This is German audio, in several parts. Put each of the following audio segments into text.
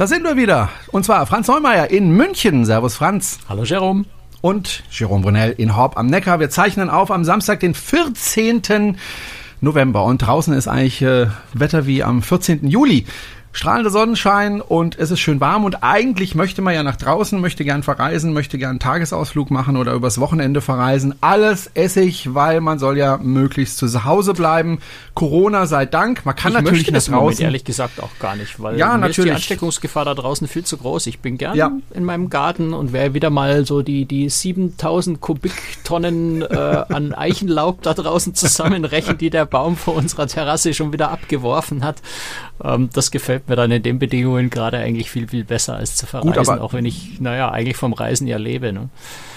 Da sind wir wieder. Und zwar Franz Neumeier in München. Servus Franz. Hallo Jerome. Und Jerome Brunel in Horb am Neckar. Wir zeichnen auf am Samstag, den 14. November. Und draußen ist eigentlich äh, Wetter wie am 14. Juli strahlender Sonnenschein und es ist schön warm und eigentlich möchte man ja nach draußen, möchte gern verreisen, möchte gern einen Tagesausflug machen oder übers Wochenende verreisen. Alles Essig, weil man soll ja möglichst zu Hause bleiben. Corona sei Dank, man kann ich natürlich möchte nach das Moment draußen. ehrlich gesagt auch gar nicht, weil Ja, ist die natürlich. Ansteckungsgefahr da draußen viel zu groß. Ich bin gern Ja. in meinem Garten und wer wieder mal so die, die 7000 Kubiktonnen äh, an Eichenlaub da draußen zusammenrechnet, die der Baum vor unserer Terrasse schon wieder abgeworfen hat, ähm, das gefällt mir dann in den Bedingungen gerade eigentlich viel, viel besser als zu verreisen, Gut, auch wenn ich, naja, eigentlich vom Reisen ja lebe. Ne?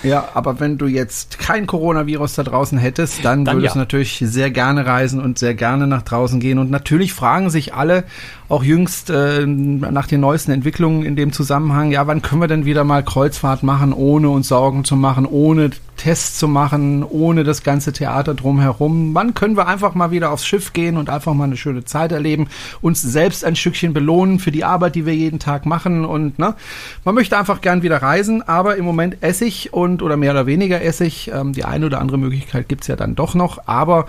Ja, aber wenn du jetzt kein Coronavirus da draußen hättest, dann, Dann würdest du ja. natürlich sehr gerne reisen und sehr gerne nach draußen gehen. Und natürlich fragen sich alle, auch jüngst äh, nach den neuesten Entwicklungen in dem Zusammenhang, ja, wann können wir denn wieder mal Kreuzfahrt machen, ohne uns Sorgen zu machen, ohne Tests zu machen, ohne das ganze Theater drumherum? Wann können wir einfach mal wieder aufs Schiff gehen und einfach mal eine schöne Zeit erleben, uns selbst ein Stückchen belohnen für die Arbeit, die wir jeden Tag machen und ne, man möchte einfach gern wieder reisen, aber im Moment Essig und oder mehr oder weniger Essig. Ähm, die eine oder andere Möglichkeit gibt's ja dann doch noch, aber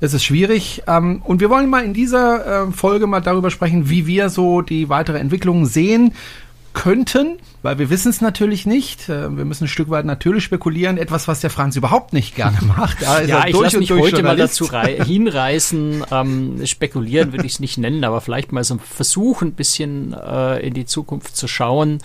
es ist schwierig. Ähm, und wir wollen mal in dieser äh, Folge mal darüber sprechen, wie wir so die weitere Entwicklung sehen könnten, weil wir wissen es natürlich nicht. Äh, wir müssen ein Stück weit natürlich spekulieren. Etwas, was der Franz überhaupt nicht gerne macht. Da ist Ja, er ich lasse mich heute mal dazu rei- hinreißen. Ähm, spekulieren würde ich es nicht nennen, aber vielleicht mal so ein Versuch, ein bisschen äh, in die Zukunft zu schauen.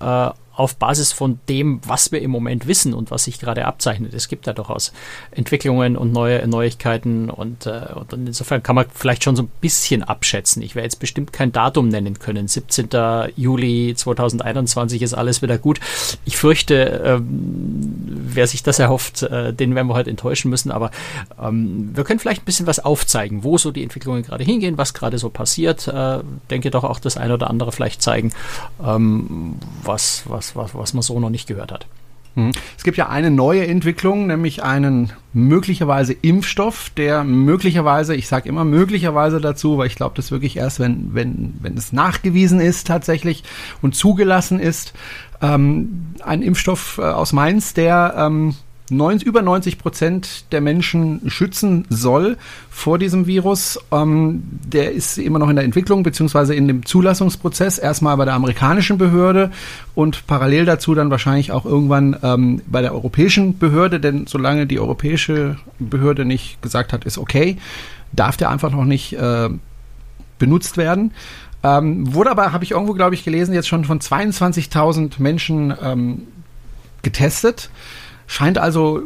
Äh, auf Basis von dem, was wir im Moment wissen und was sich gerade abzeichnet. Es gibt ja durchaus Entwicklungen und neue Neuigkeiten und, äh, und insofern kann man vielleicht schon so ein bisschen abschätzen. Ich werde jetzt bestimmt kein Datum nennen können. 17. Juli 2021 ist alles wieder gut. Ich fürchte, ähm, wer sich das erhofft, äh, den werden wir heute enttäuschen müssen, aber ähm, wir können vielleicht ein bisschen was aufzeigen, wo so die Entwicklungen gerade hingehen, was gerade so passiert. Äh, denke doch auch das eine oder andere vielleicht zeigen, ähm, was, was, was, was man so noch nicht gehört hat. Mhm. Es gibt ja eine neue Entwicklung, nämlich einen möglicherweise Impfstoff, der möglicherweise, ich sage immer möglicherweise dazu, weil ich glaube, das wirklich erst, wenn, wenn, wenn es nachgewiesen ist tatsächlich und zugelassen ist, ähm, ein Impfstoff äh, aus Mainz, der ähm, neun, über 90 Prozent der Menschen schützen soll vor diesem Virus. Ähm, der ist immer noch in der Entwicklung beziehungsweise in dem Zulassungsprozess. Erstmal bei der amerikanischen Behörde und parallel dazu dann wahrscheinlich auch irgendwann ähm, bei der europäischen Behörde. Denn solange die europäische Behörde nicht gesagt hat, ist okay, darf der einfach noch nicht äh, benutzt werden. Ähm, wurde aber, habe ich irgendwo, glaube ich, gelesen, jetzt schon von 22.000 Menschen ähm, getestet. Scheint also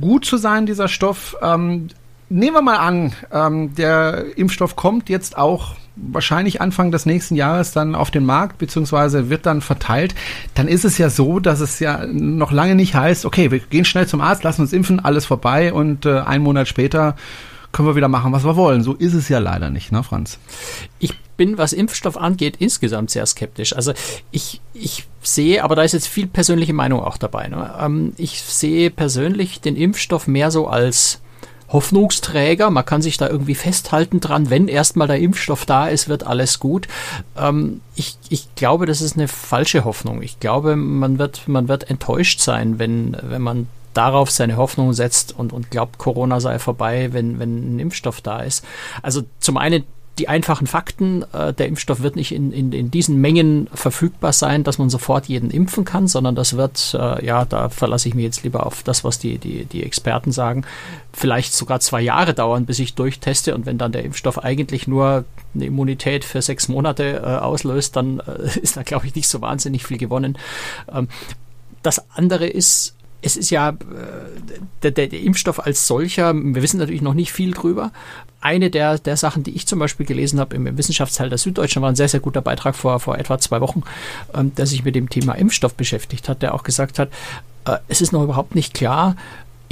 gut zu sein, dieser Stoff. Ähm, nehmen wir mal an, ähm, der Impfstoff kommt jetzt auch wahrscheinlich Anfang des nächsten Jahres dann auf den Markt, beziehungsweise wird dann verteilt. Dann ist es ja so, dass es ja noch lange nicht heißt, okay, wir gehen schnell zum Arzt, lassen uns impfen, alles vorbei und äh, einen Monat später können wir wieder machen, was wir wollen. So ist es ja leider nicht, ne, Franz? Ich bin, was Impfstoff angeht, insgesamt sehr skeptisch. Also ich, ich sehe, aber da ist jetzt viel persönliche Meinung auch dabei. Ne? Ähm, ich sehe persönlich den Impfstoff mehr so als Hoffnungsträger. Man kann sich da irgendwie festhalten dran. Wenn erstmal der Impfstoff da ist, wird alles gut. Ähm, ich, ich glaube, das ist eine falsche Hoffnung. Ich glaube, man wird, man wird enttäuscht sein, wenn, wenn man darauf seine Hoffnung setzt und, und glaubt, Corona sei vorbei, wenn, wenn ein Impfstoff da ist. Also zum einen die einfachen Fakten, äh, der Impfstoff wird nicht in, in, in diesen Mengen verfügbar sein, dass man sofort jeden impfen kann, sondern das wird, äh, ja, da verlasse ich mich jetzt lieber auf das, was die, die, die Experten sagen, vielleicht sogar zwei Jahre dauern, bis ich durchteste und wenn dann der Impfstoff eigentlich nur eine Immunität für sechs Monate äh, auslöst, dann äh, ist da, glaube ich, nicht so wahnsinnig viel gewonnen. Ähm, das andere ist, es ist ja äh, der, der, der Impfstoff als solcher, wir wissen natürlich noch nicht viel drüber. Eine der, der Sachen, die ich zum Beispiel gelesen habe im Wissenschaftsteil der Süddeutschen, war ein sehr, sehr guter Beitrag vor, vor etwa zwei Wochen, ähm, der sich mit dem Thema Impfstoff beschäftigt hat, der auch gesagt hat, äh, es ist noch überhaupt nicht klar,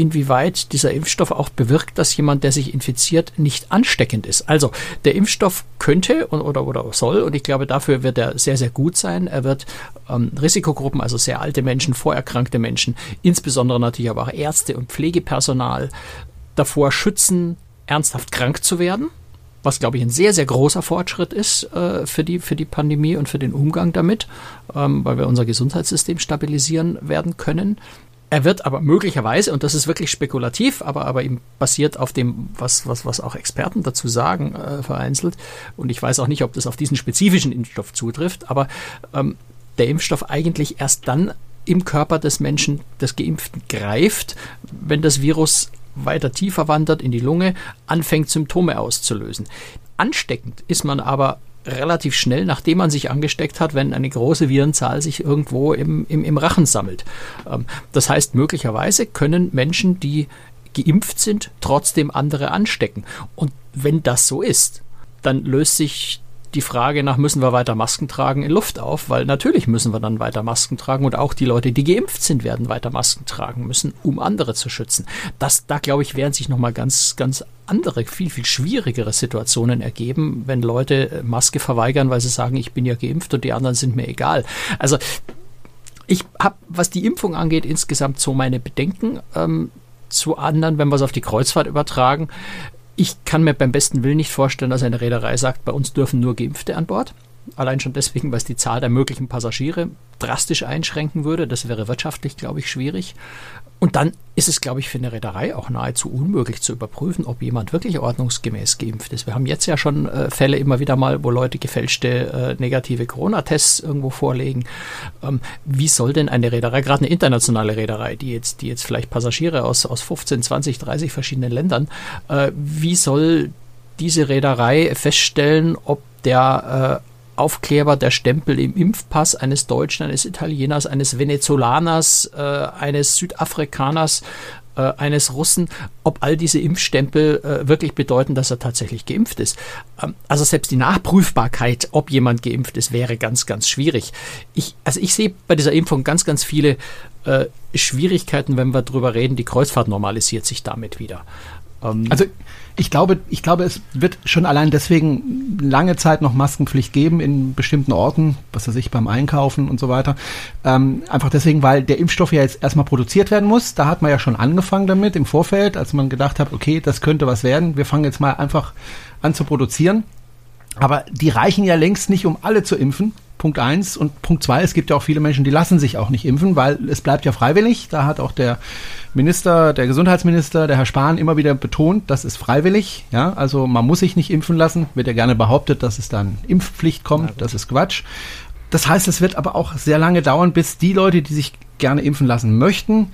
inwieweit dieser Impfstoff auch bewirkt, dass jemand, der sich infiziert, nicht ansteckend ist. Also der Impfstoff könnte und, oder, oder soll, und ich glaube, dafür wird er sehr, sehr gut sein. Er wird ähm, Risikogruppen, also sehr alte Menschen, vorerkrankte Menschen, insbesondere natürlich aber auch Ärzte und Pflegepersonal davor schützen, ernsthaft krank zu werden. was glaube ich ein sehr, sehr großer Fortschritt ist äh, für, die, für die Pandemie und für den Umgang damit, ähm, weil wir unser Gesundheitssystem stabilisieren werden können. Er wird aber möglicherweise, und das ist wirklich spekulativ, aber, aber ihm basiert auf dem, was, was, was auch Experten dazu sagen, äh, vereinzelt. Und ich weiß auch nicht, ob das auf diesen spezifischen Impfstoff zutrifft, aber ähm, der Impfstoff eigentlich erst dann im Körper des Menschen, des Geimpften greift, wenn das Virus weiter tiefer wandert in die Lunge, anfängt Symptome auszulösen. Ansteckend ist man aber relativ schnell, nachdem man sich angesteckt hat, wenn eine große Virenzahl sich irgendwo im, im, im Rachen sammelt. Ähm, das heißt, möglicherweise können Menschen, die geimpft sind, trotzdem andere anstecken. Und wenn das so ist, dann löst sich die Frage nach, müssen wir weiter Masken tragen, in Luft auf, weil natürlich müssen wir dann weiter Masken tragen und auch die Leute, die geimpft sind, werden weiter Masken tragen müssen, um andere zu schützen. Das, da glaube ich, werden sich nochmal ganz, ganz andere, viel, viel schwierigere Situationen ergeben, wenn Leute äh, Maske verweigern, weil sie sagen, ich bin ja geimpft und die anderen sind mir egal. Also ich habe, was die Impfung angeht, insgesamt so meine Bedenken. Ähm, zu anderen, wenn wir es auf die Kreuzfahrt übertragen, ich kann mir beim besten Willen nicht vorstellen, dass eine Reederei sagt, bei uns dürfen nur Geimpfte an Bord. Allein schon deswegen, weil es die Zahl der möglichen Passagiere drastisch einschränken würde. Das wäre wirtschaftlich, glaube ich, schwierig. Und dann ist es, glaube ich, für eine Reederei auch nahezu unmöglich zu überprüfen, ob jemand wirklich ordnungsgemäß geimpft ist. Wir haben jetzt ja schon äh, Fälle immer wieder mal, wo Leute gefälschte äh, negative Corona-Tests irgendwo vorlegen. Ähm, wie soll denn eine Reederei, gerade eine internationale Reederei, die jetzt, die jetzt vielleicht Passagiere aus, aus 15, 20, 30 verschiedenen Ländern, äh, wie soll diese Reederei feststellen, ob der äh, Aufkleber, der Stempel im Impfpass eines Deutschen, eines Italieners, eines Venezolaners, äh, eines Südafrikaners, äh, eines Russen, ob all diese Impfstempel äh, wirklich bedeuten, dass er tatsächlich geimpft ist. Ähm, also selbst die Nachprüfbarkeit, ob jemand geimpft ist, wäre ganz, ganz schwierig. Ich, also ich sehe bei dieser Impfung ganz, ganz viele äh, Schwierigkeiten, wenn wir darüber reden. Die Kreuzfahrt normalisiert sich damit wieder. Ähm, also ich glaube, ich glaube, es wird schon allein deswegen lange Zeit noch Maskenpflicht geben in bestimmten Orten, was weiß ich, beim Einkaufen und so weiter. Ähm, einfach deswegen, weil der Impfstoff ja jetzt erstmal produziert werden muss. Da hat man ja schon angefangen damit im Vorfeld, als man gedacht hat, okay, das könnte was werden. Wir fangen jetzt mal einfach an zu produzieren. Aber die reichen ja längst nicht, um alle zu impfen. Punkt eins und Punkt zwei, es gibt ja auch viele Menschen, die lassen sich auch nicht impfen, weil es bleibt ja freiwillig. Da hat auch der Minister, der Gesundheitsminister, der Herr Spahn immer wieder betont, das ist freiwillig. Ja, also man muss sich nicht impfen lassen. Wird ja gerne behauptet, dass es dann Impfpflicht kommt. Das ist Quatsch. Das heißt, es wird aber auch sehr lange dauern, bis die Leute, die sich gerne impfen lassen möchten,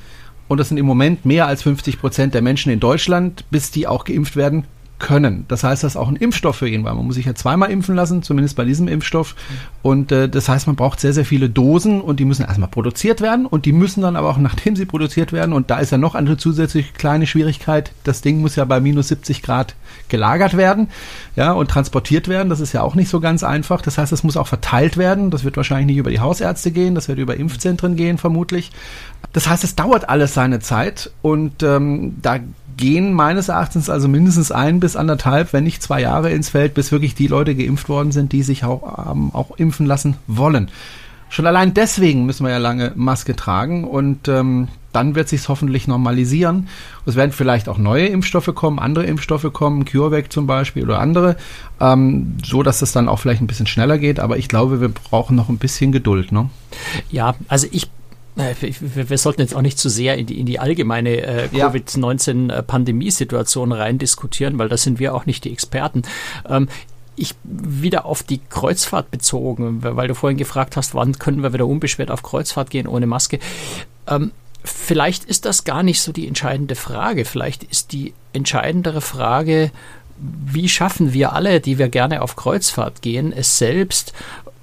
und das sind im Moment mehr als 50 Prozent der Menschen in Deutschland, bis die auch geimpft werden können. Das heißt, das ist auch ein Impfstoff für ihn, weil man muss sich ja zweimal impfen lassen, zumindest bei diesem Impfstoff. Und äh, das heißt, man braucht sehr, sehr viele Dosen und die müssen erstmal produziert werden und die müssen dann aber auch, nachdem sie produziert werden, und da ist ja noch eine zusätzliche kleine Schwierigkeit, das Ding muss ja bei minus 70 Grad gelagert werden, ja, und transportiert werden. Das ist ja auch nicht so ganz einfach. Das heißt, es muss auch verteilt werden. Das wird wahrscheinlich nicht über die Hausärzte gehen, das wird über Impfzentren gehen, vermutlich. Das heißt, es dauert alles seine Zeit und ähm, da gehen meines Erachtens also mindestens ein bis anderthalb, wenn nicht zwei Jahre ins Feld, bis wirklich die Leute geimpft worden sind, die sich auch, ähm, auch impfen lassen wollen. Schon allein deswegen müssen wir ja lange Maske tragen und ähm, dann wird sich hoffentlich normalisieren. Es werden vielleicht auch neue Impfstoffe kommen, andere Impfstoffe kommen, CureVac zum Beispiel oder andere, ähm, so dass es dann auch vielleicht ein bisschen schneller geht. Aber ich glaube, wir brauchen noch ein bisschen Geduld. Ne? Ja, also ich äh, wir sollten jetzt auch nicht zu sehr in die, in die allgemeine äh, Covid-19-Pandemiesituation rein diskutieren, weil da sind wir auch nicht die Experten. Ähm, ich wieder auf die Kreuzfahrt bezogen, weil du vorhin gefragt hast, wann können wir wieder unbeschwert auf Kreuzfahrt gehen ohne Maske. Ähm, vielleicht ist das gar nicht so die entscheidende Frage. Vielleicht ist die entscheidendere Frage, wie schaffen wir alle, die wir gerne auf Kreuzfahrt gehen, es selbst,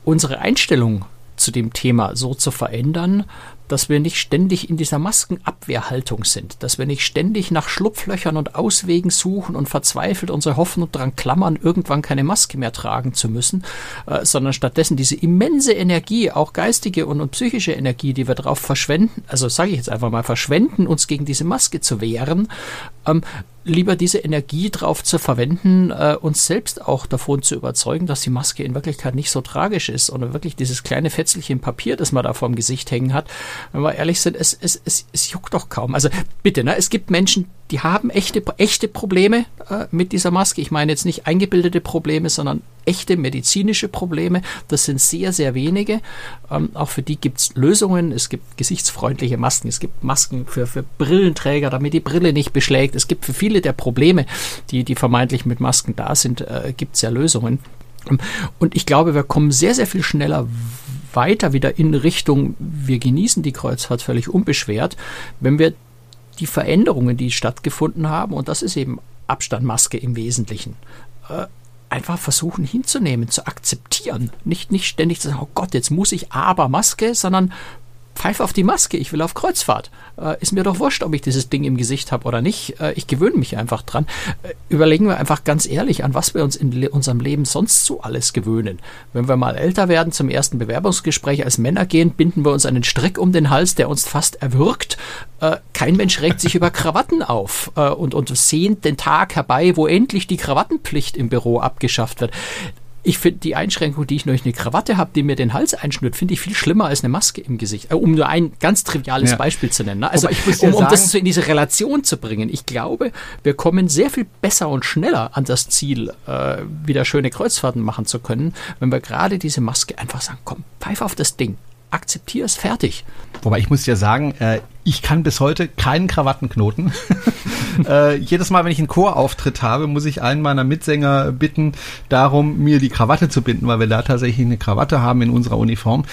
unsere Einstellung zu dem Thema so zu verändern, dass wir nicht ständig in dieser Maskenabwehrhaltung sind, dass wir nicht ständig nach Schlupflöchern und Auswegen suchen und verzweifelt unsere Hoffnung daran klammern, irgendwann keine Maske mehr tragen zu müssen, äh, sondern stattdessen diese immense Energie, auch geistige und, und psychische Energie, die wir darauf verschwenden, also sage ich jetzt einfach mal, verschwenden, uns gegen diese Maske zu wehren, ähm, lieber diese Energie drauf zu verwenden, äh, uns selbst auch davon zu überzeugen, dass die Maske in Wirklichkeit nicht so tragisch ist und wirklich dieses kleine Fetzelchen Papier, das man da vor dem Gesicht hängen hat, wenn wir ehrlich sind, es, es, es, es juckt doch kaum. Also bitte, ne, es gibt Menschen, die haben echte, echte Probleme äh, mit dieser Maske. Ich meine jetzt nicht eingebildete Probleme, sondern echte medizinische Probleme. Das sind sehr, sehr wenige. Ähm, auch für die gibt es Lösungen. Es gibt gesichtsfreundliche Masken. Es gibt Masken für, für Brillenträger, damit die Brille nicht beschlägt. Es gibt für viele der Probleme, die, die vermeintlich mit Masken da sind, äh, gibt es ja Lösungen. Und ich glaube, wir kommen sehr, sehr viel schneller weiter wieder in Richtung, wir genießen die Kreuzfahrt völlig unbeschwert, wenn wir die Veränderungen, die stattgefunden haben, und das ist eben Abstandmaske im Wesentlichen, äh, einfach versuchen hinzunehmen, zu akzeptieren. Nicht, nicht ständig zu sagen, oh Gott, jetzt muss ich aber Maske, sondern pfeif auf die Maske, ich will auf Kreuzfahrt. Äh, ist mir doch wurscht, ob ich dieses Ding im Gesicht habe oder nicht. Äh, ich gewöhne mich einfach dran. Äh, überlegen wir einfach ganz ehrlich, an was wir uns in le unserem Leben sonst so alles gewöhnen. Wenn wir mal älter werden, zum ersten Bewerbungsgespräch als Männer gehen, binden wir uns einen Strick um den Hals, der uns fast erwürgt. Äh, kein Mensch regt sich über Krawatten auf äh, und, und sehnt den Tag herbei, wo endlich die Krawattenpflicht im Büro abgeschafft wird ich finde die Einschränkung, die ich durch eine Krawatte habe, die mir den Hals einschnürt, finde ich viel schlimmer als eine Maske im Gesicht. Äh, um nur ein ganz triviales ja. Beispiel zu nennen. Ne? Also um, um das so in diese Relation zu bringen. Ich glaube, wir kommen sehr viel besser und schneller an das Ziel, äh, wieder schöne Kreuzfahrten machen zu können, wenn wir gerade diese Maske einfach sagen, komm, pfeif auf das Ding akzeptiere es fertig. Wobei ich muss ja sagen, äh, ich kann bis heute keinen Krawattenknoten. äh, jedes Mal, wenn ich einen Chorauftritt habe, muss ich einen meiner Mitsänger bitten, darum, mir die Krawatte zu binden, weil wir da tatsächlich eine Krawatte haben in unserer Uniform.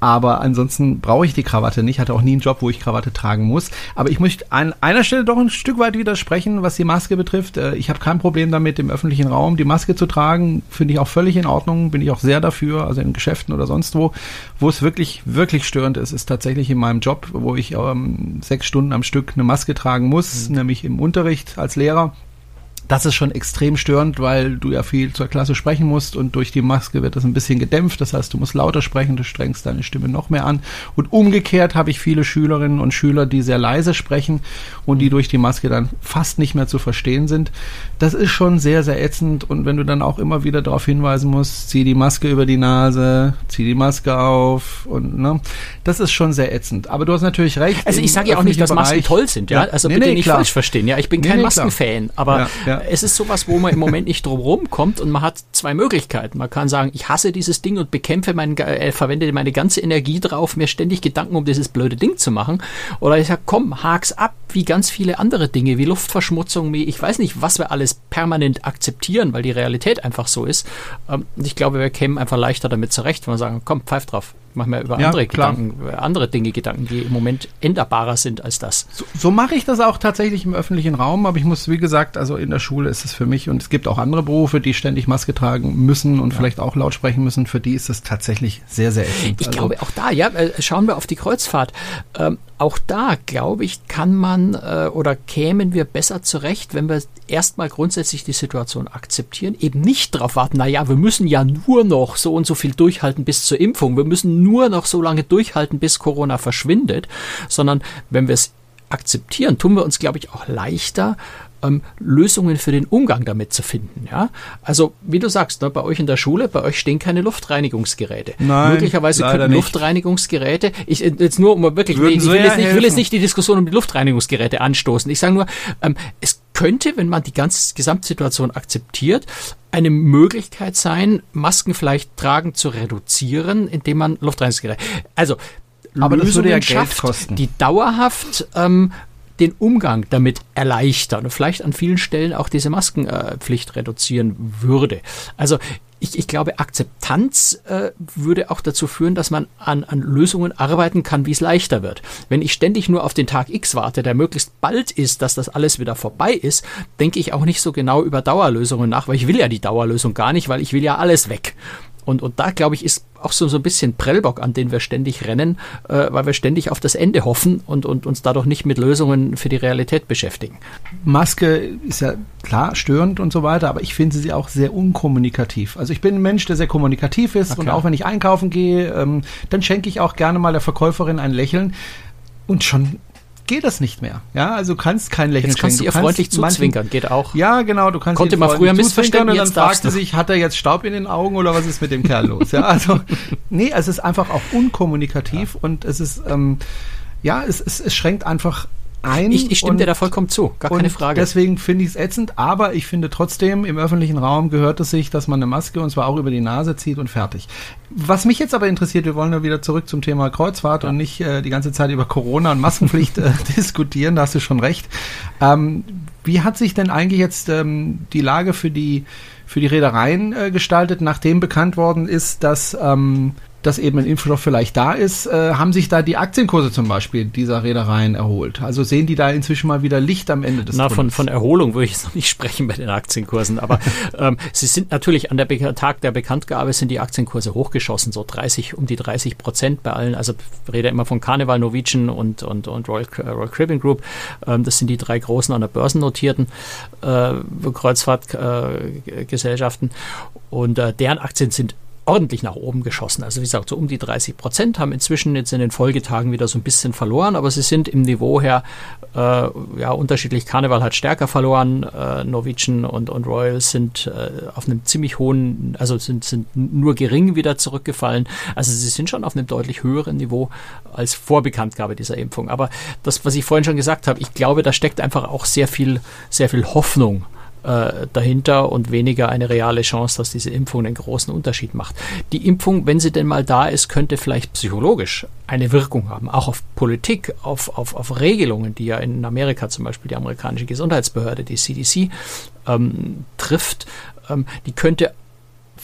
Aber ansonsten brauche ich die Krawatte nicht. Hatte auch nie einen Job, wo ich Krawatte tragen muss. Aber ich möchte an einer Stelle doch ein Stück weit widersprechen, was die Maske betrifft. Äh, ich habe kein Problem damit, im öffentlichen Raum die Maske zu tragen. Finde ich auch völlig in Ordnung. Bin ich auch sehr dafür, also in Geschäften oder sonst wo. Wo es wirklich, wirklich störend ist, ist tatsächlich in meinem Job, wo ich ähm, sechs Stunden am Stück eine Maske tragen muss, mhm. nämlich im Unterricht als Lehrer das ist schon extrem störend, weil du ja viel zur Klasse sprechen musst und durch die Maske wird das ein bisschen gedämpft. Das heißt, du musst lauter sprechen, du strengst deine Stimme noch mehr an. Und umgekehrt habe ich viele Schülerinnen und Schüler, die sehr leise sprechen und die durch die Maske dann fast nicht mehr zu verstehen sind. Das ist schon sehr, sehr ätzend. Und wenn du dann auch immer wieder darauf hinweisen musst, zieh die Maske über die Nase, zieh die Maske auf und ne, das ist schon sehr ätzend. Aber du hast natürlich recht. Also ich sage ja auch nicht, dass Masken toll sind, ja. Also nee, bitte nee, nicht klar. falsch verstehen. Ja, ich bin nee, kein Maskenfan, aber ja, ja es ist sowas, wo man im Moment nicht drum rumkommt und man hat zwei Möglichkeiten. Man kann sagen, ich hasse dieses Ding und bekämpfe mein, äh, verwende meine ganze Energie drauf, mir ständig Gedanken um dieses blöde Ding zu machen. Oder ich sage, komm, hak's ab, wie ganz viele andere Dinge, wie Luftverschmutzung, wie ich weiß nicht, was wir alles permanent akzeptieren, weil die Realität einfach so ist. Ähm, ich glaube, wir kämen einfach leichter damit zurecht, wenn wir sagen, komm, pfeif drauf mache mir über ja, andere klar. Gedanken, andere Dinge Gedanken, die im Moment änderbarer sind als das. So, so mache ich das auch tatsächlich im öffentlichen Raum, aber ich muss, wie gesagt, also in der Schule ist es für mich und es gibt auch andere Berufe, die ständig Maske tragen müssen und ja. vielleicht auch laut sprechen müssen. Für die ist es tatsächlich sehr, sehr ätzend. Ich also, glaube auch da, ja, äh, schauen wir auf die Kreuzfahrt. Ähm, auch da, glaube ich, kann man äh, oder kämen wir besser zurecht, wenn wir erstmal grundsätzlich die Situation akzeptieren, eben nicht darauf warten, naja, wir müssen ja nur noch so und so viel durchhalten bis zur Impfung, wir müssen nur noch so lange durchhalten, bis Corona verschwindet, sondern wenn wir es akzeptieren, tun wir uns, glaube ich, auch leichter, ähm, Lösungen für den Umgang damit zu finden. Ja? Also, wie du sagst, ne, bei euch in der Schule, bei euch stehen keine Luftreinigungsgeräte. Nein, Möglicherweise könnten Luftreinigungsgeräte, ich äh, jetzt nur um wirklich, nee, ich, will jetzt nicht, ich will jetzt nicht die Diskussion um die Luftreinigungsgeräte anstoßen. Ich sage nur, ähm, es könnte, wenn man die ganze Gesamtsituation akzeptiert, eine Möglichkeit sein, Masken vielleicht tragen zu reduzieren, indem man Luftreinigungsgeräte. Also aber Lösungen das würde ja Geld schafft, kosten. die dauerhaft ähm, den Umgang damit erleichtern und vielleicht an vielen Stellen auch diese Maskenpflicht reduzieren würde. Also ich, ich glaube, Akzeptanz äh, würde auch dazu führen, dass man an, an Lösungen arbeiten kann, wie es leichter wird. Wenn ich ständig nur auf den Tag X warte, der möglichst bald ist, dass das alles wieder vorbei ist, denke ich auch nicht so genau über Dauerlösungen nach, weil ich will ja die Dauerlösung gar nicht, weil ich will ja alles weg. Und, und da, glaube ich, ist auch so, so ein bisschen Prellbock, an den wir ständig rennen, äh, weil wir ständig auf das Ende hoffen und, und uns dadurch nicht mit Lösungen für die Realität beschäftigen. Maske ist ja klar störend und so weiter, aber ich finde sie auch sehr unkommunikativ. Also ich bin ein Mensch, der sehr kommunikativ ist und auch wenn ich einkaufen gehe, ähm, dann schenke ich auch gerne mal der Verkäuferin ein Lächeln und schon geht das nicht mehr. Ja, also du kannst kein Lächeln Jetzt kannst du ihr freundlich zuzwinkern, manchen, geht auch. Ja, genau, du kannst Konnte man früher missverstehen, und dann fragst du sich, hat er jetzt Staub in den Augen oder was ist mit dem Kerl los? Ja, also nee, es ist einfach auch unkommunikativ ja. und es ist ähm, ja, es, es, es schränkt einfach ein. Ich, ich stimme und, dir da vollkommen zu, gar keine Frage. Deswegen finde ich es ätzend, aber ich finde trotzdem, im öffentlichen Raum gehört es sich, dass man eine Maske und zwar auch über die Nase zieht und fertig. Was mich jetzt aber interessiert, wir wollen ja wieder zurück zum Thema Kreuzfahrt ja. und nicht äh, die ganze Zeit über Corona und Maskenpflicht äh, diskutieren, da hast du schon recht. Ähm, wie hat sich denn eigentlich jetzt ähm, die Lage für die für die Reedereien äh, gestaltet, nachdem bekannt worden ist, dass ähm, dass eben ein Impfstoff vielleicht da ist, äh, haben sich da die Aktienkurse zum Beispiel dieser Reedereien erholt? Also sehen die da inzwischen mal wieder Licht am Ende des Na, von, von Erholung würde ich jetzt noch nicht sprechen bei den Aktienkursen, aber ähm, sie sind natürlich an der Be Tag der Bekanntgabe sind die Aktienkurse hochgeschossen, so 30, um die 30 Prozent bei allen, also ich rede immer von Carnival, Norwegian und, und, und Royal, äh, Royal Caribbean Group, ähm, das sind die drei großen an der Börsen notierten äh, Kreuzfahrtgesellschaften äh, und äh, deren Aktien sind ordentlich nach oben geschossen. Also wie gesagt, so um die 30 Prozent haben inzwischen jetzt in den Folgetagen wieder so ein bisschen verloren, aber sie sind im Niveau her äh, ja unterschiedlich. Carnival hat stärker verloren, äh, Norwegian und, und Royal sind äh, auf einem ziemlich hohen, also sind, sind nur gering wieder zurückgefallen. Also sie sind schon auf einem deutlich höheren Niveau als Vorbekanntgabe dieser Impfung. Aber das, was ich vorhin schon gesagt habe, ich glaube, da steckt einfach auch sehr viel, sehr viel Hoffnung äh, dahinter und weniger eine reale Chance, dass diese Impfung einen großen Unterschied macht. Die Impfung, wenn sie denn mal da ist, könnte vielleicht psychologisch eine Wirkung haben, auch auf Politik, auf, auf, auf Regelungen, die ja in Amerika zum Beispiel die amerikanische Gesundheitsbehörde, die CDC, ähm, trifft. Ähm, die könnte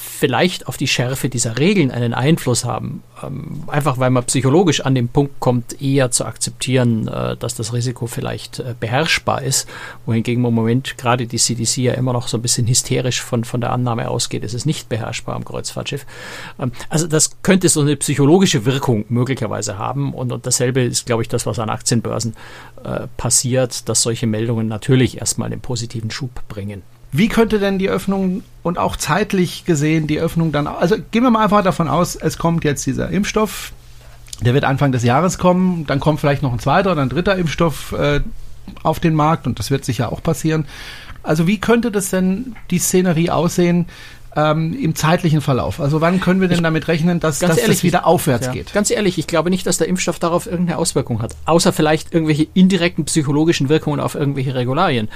vielleicht auf die Schärfe dieser Regeln einen Einfluss haben. Ähm, einfach weil man psychologisch an den Punkt kommt, eher zu akzeptieren, äh, dass das Risiko vielleicht äh, beherrschbar ist, wohingegen im Moment gerade die CDC ja immer noch so ein bisschen hysterisch von, von der Annahme ausgeht, es ist nicht beherrschbar am Kreuzfahrtschiff. Ähm, also das könnte so eine psychologische Wirkung möglicherweise haben und, und dasselbe ist, glaube ich, das, was an Aktienbörsen äh, passiert, dass solche Meldungen natürlich erstmal einen positiven Schub bringen. Wie könnte denn die Öffnung und auch zeitlich gesehen die Öffnung dann, also gehen wir mal einfach davon aus, es kommt jetzt dieser Impfstoff, der wird Anfang des Jahres kommen, dann kommt vielleicht noch ein zweiter oder ein dritter Impfstoff äh, auf den Markt und das wird sicher auch passieren. Also wie könnte das denn die Szenerie aussehen, ähm, im zeitlichen Verlauf? Also wann können wir denn ich, damit rechnen, dass, dass ehrlich, das wieder aufwärts ja, geht? Ganz ehrlich, ich glaube nicht, dass der Impfstoff darauf irgendeine Auswirkung hat, außer vielleicht irgendwelche indirekten psychologischen Wirkungen auf irgendwelche Regularien.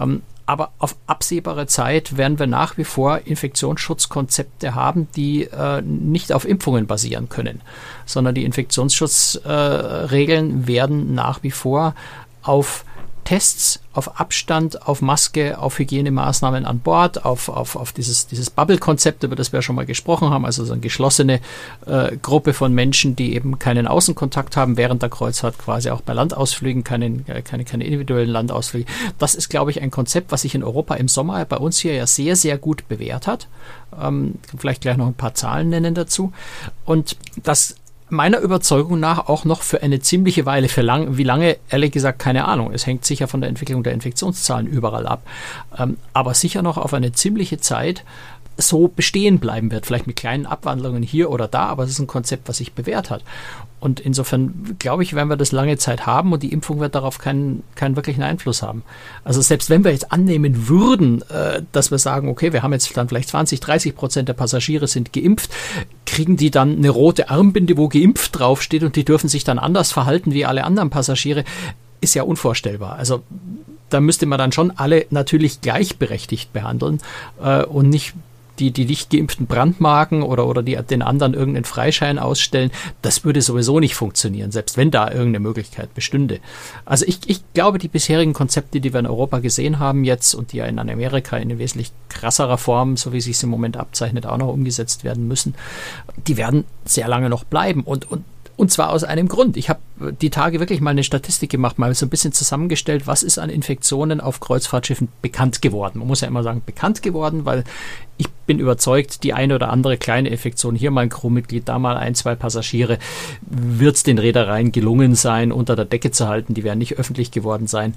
Ähm, aber auf absehbare Zeit werden wir nach wie vor Infektionsschutzkonzepte haben, die äh, nicht auf Impfungen basieren können, sondern die Infektionsschutzregeln äh, werden nach wie vor auf Tests auf Abstand, auf Maske, auf Hygienemaßnahmen an Bord, auf, auf, auf dieses, dieses Bubble-Konzept, über das wir schon mal gesprochen haben, also so eine geschlossene äh, Gruppe von Menschen, die eben keinen Außenkontakt haben während der Kreuzfahrt, quasi auch bei Landausflügen, keine, keine, keine individuellen Landausflüge. Das ist, glaube ich, ein Konzept, was sich in Europa im Sommer bei uns hier ja sehr, sehr gut bewährt hat. Ähm, vielleicht gleich noch ein paar Zahlen nennen dazu. Und das meiner Überzeugung nach auch noch für eine ziemliche Weile. Für lang, wie lange, ehrlich gesagt, keine Ahnung. Es hängt sicher von der Entwicklung der Infektionszahlen überall ab. Ähm, aber sicher noch auf eine ziemliche Zeit so bestehen bleiben wird. Vielleicht mit kleinen Abwandlungen hier oder da, aber es ist ein Konzept, was sich bewährt hat. Und insofern glaube ich, werden wir das lange Zeit haben und die Impfung wird darauf keinen, keinen wirklichen Einfluss haben. Also selbst wenn wir jetzt annehmen würden, äh, dass wir sagen, okay, wir haben jetzt dann vielleicht 20, 30 Prozent der Passagiere sind geimpft, kriegen die dann eine rote Armbinde, wo geimpft draufsteht und die dürfen sich dann anders verhalten wie alle anderen Passagiere, ist ja unvorstellbar. Also da müsste man dann schon alle natürlich gleichberechtigt behandeln äh, und nicht die, die nicht geimpften brandmarken oder, oder die den anderen irgendeinen Freischein ausstellen, das würde sowieso nicht funktionieren, selbst wenn da irgendeine Möglichkeit bestünde. Also ich, ich glaube, die bisherigen Konzepte, die wir in Europa gesehen haben jetzt und die ja in Amerika in wesentlich krasserer Form, so wie sich es im Moment abzeichnet, auch noch umgesetzt werden müssen, die werden sehr lange noch bleiben. Und, und und zwar aus einem Grund. Ich habe die Tage wirklich mal eine Statistik gemacht, mal so ein bisschen zusammengestellt, was ist an Infektionen auf Kreuzfahrtschiffen bekannt geworden. Man muss ja immer sagen, bekannt geworden, weil ich bin überzeugt, die eine oder andere kleine Infektion, hier mal ein Crewmitglied, da mal ein, zwei Passagiere, wird es den Reedereien gelungen sein, unter der Decke zu halten. Die werden nicht öffentlich geworden sein.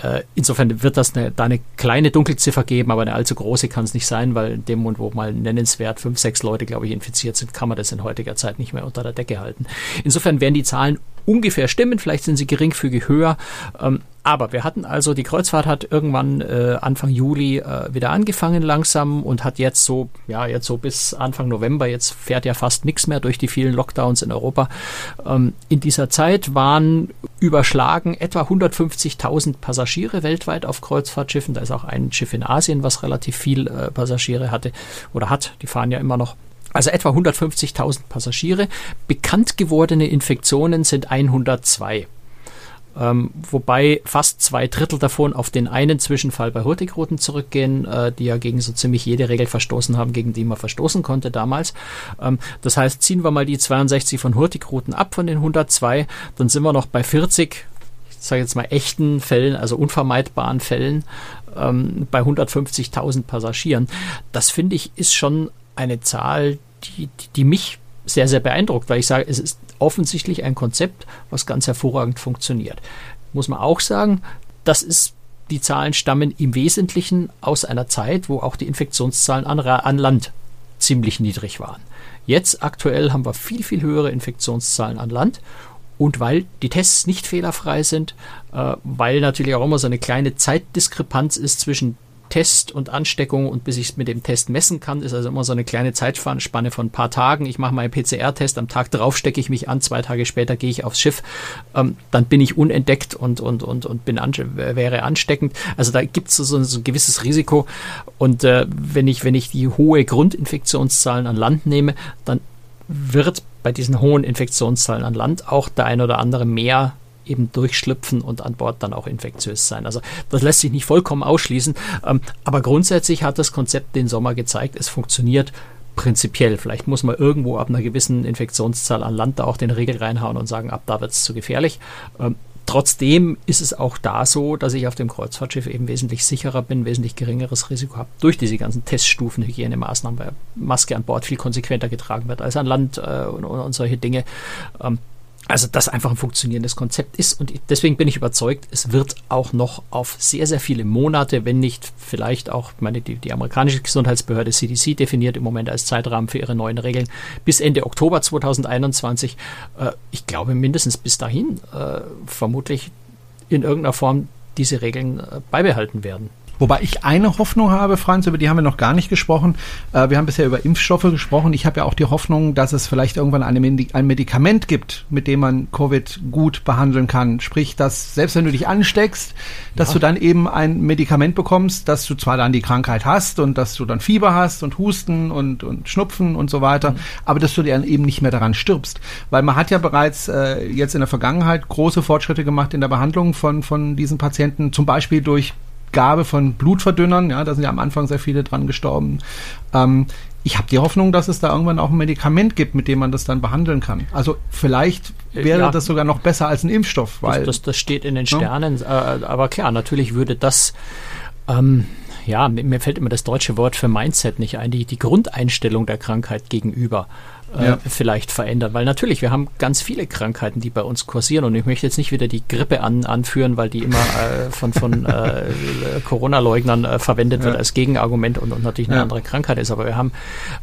Äh, insofern wird das eine, da eine kleine Dunkelziffer geben, aber eine allzu große kann es nicht sein, weil in dem Moment, wo mal nennenswert fünf, sechs Leute, glaube ich, infiziert sind, kann man das in heutiger Zeit nicht mehr unter der Decke halten. Insofern werden die Zahlen ungefähr stimmen, vielleicht sind sie geringfügig höher. Ähm, aber wir hatten also, die Kreuzfahrt hat irgendwann äh, Anfang Juli äh, wieder angefangen langsam und hat jetzt so, ja, jetzt so bis Anfang November, jetzt fährt ja fast nichts mehr durch die vielen Lockdowns in Europa. Ähm, in dieser Zeit waren überschlagen etwa 150.000 Passagiere weltweit auf Kreuzfahrtschiffen. Da ist auch ein Schiff in Asien, was relativ viel äh, Passagiere hatte oder hat. Die fahren ja immer noch. Also etwa 150.000 Passagiere. Bekannt gewordene Infektionen sind 102. Ähm, wobei fast zwei Drittel davon auf den einen Zwischenfall bei Hurtigruten zurückgehen, äh, die ja gegen so ziemlich jede Regel verstoßen haben, gegen die man verstoßen konnte damals. Ähm, das heißt, ziehen wir mal die 62 von Hurtigruten ab von den 102, dann sind wir noch bei 40, ich sage jetzt mal echten Fällen, also unvermeidbaren Fällen, ähm, bei 150.000 Passagieren. Das finde ich ist schon eine Zahl, die, die, mich sehr, sehr beeindruckt, weil ich sage, es ist offensichtlich ein Konzept, was ganz hervorragend funktioniert. Muss man auch sagen, das ist die Zahlen stammen im Wesentlichen aus einer Zeit, wo auch die Infektionszahlen an, an Land ziemlich niedrig waren. Jetzt aktuell haben wir viel, viel höhere Infektionszahlen an Land und weil die Tests nicht fehlerfrei sind, äh, weil natürlich auch immer so eine kleine Zeitdiskrepanz ist zwischen Test und Ansteckung und bis ich es mit dem Test messen kann, ist also immer so eine kleine Zeitspanne von ein paar Tagen. Ich mache meinen PCR-Test, am Tag darauf stecke ich mich an, zwei Tage später gehe ich aufs Schiff, ähm, dann bin ich unentdeckt und, und, und, und bin an, wäre ansteckend. Also da gibt es so, so, ein gewisses Risiko und äh, wenn, ich, wenn ich die hohe Grundinfektionszahlen an Land nehme, dann wird bei diesen hohen Infektionszahlen an Land auch der ein oder andere mehr eben durchschlüpfen und an Bord dann auch infektiös sein. Also das lässt sich nicht vollkommen ausschließen, ähm, aber grundsätzlich hat das Konzept den Sommer gezeigt, es funktioniert prinzipiell. Vielleicht muss man irgendwo ab einer gewissen Infektionszahl an Land da auch den Regel reinhauen und sagen, ab da wird es zu gefährlich. Ähm, Trotzdem ist es auch da so, dass ich auf dem Kreuzfahrtschiff eben wesentlich sicherer bin, wesentlich geringeres Risiko habe durch diese ganzen Teststufen, Hygienemaßnahmen, weil Maske an Bord viel konsequenter getragen wird als an Land äh, und, und, solche Dinge. Ähm, also das einfach ein funktionierendes Konzept ist und deswegen bin ich überzeugt, es wird auch noch auf sehr, sehr viele Monate, wenn nicht vielleicht auch, meine, die, die amerikanische Gesundheitsbehörde CDC definiert im Moment als Zeitrahmen für ihre neuen Regeln bis Ende Oktober 2021. Äh, ich glaube mindestens bis dahin äh, vermutlich in irgendeiner Form diese Regeln äh, beibehalten werden. Wobei ich eine Hoffnung habe, Franz, über die haben wir noch gar nicht gesprochen. Äh, wir haben bisher über Impfstoffe gesprochen. Ich habe ja auch die Hoffnung, dass es vielleicht irgendwann ein Medikament gibt, mit dem man Covid gut behandeln kann. Sprich, dass selbst wenn du dich ansteckst, dass ja. du dann eben ein Medikament bekommst, dass du zwar dann die Krankheit hast und dass du dann Fieber hast und Husten und, und Schnupfen und so weiter, mhm. aber dass du dann eben nicht mehr daran stirbst. Weil man hat ja bereits äh, jetzt in der Vergangenheit große Fortschritte gemacht in der Behandlung von, von diesen Patienten, zum Beispiel durch Gabe von Blutverdünnern. Ja, da sind ja am Anfang sehr viele dran gestorben. Ähm, ich habe die Hoffnung, dass es da irgendwann auch ein Medikament gibt, mit dem man das dann behandeln kann. Also vielleicht wäre ja, das sogar noch besser als ein Impfstoff. Weil, das, das, steht in den Sternen. Ja. Äh, aber klar, natürlich würde das ähm, ja, mir fällt immer das deutsche Wort für Mindset nicht ein, die, die Grundeinstellung der Krankheit gegenüber äh, ja. vielleicht verändern. Weil natürlich, wir haben ganz viele Krankheiten, die bei uns kursieren und ich möchte jetzt nicht wieder die Grippe an, anführen, weil die immer äh, von, von äh, Corona-Leugnern äh, verwendet ja. wird als Gegenargument und, und natürlich eine ja. andere Krankheit ist. Aber wir haben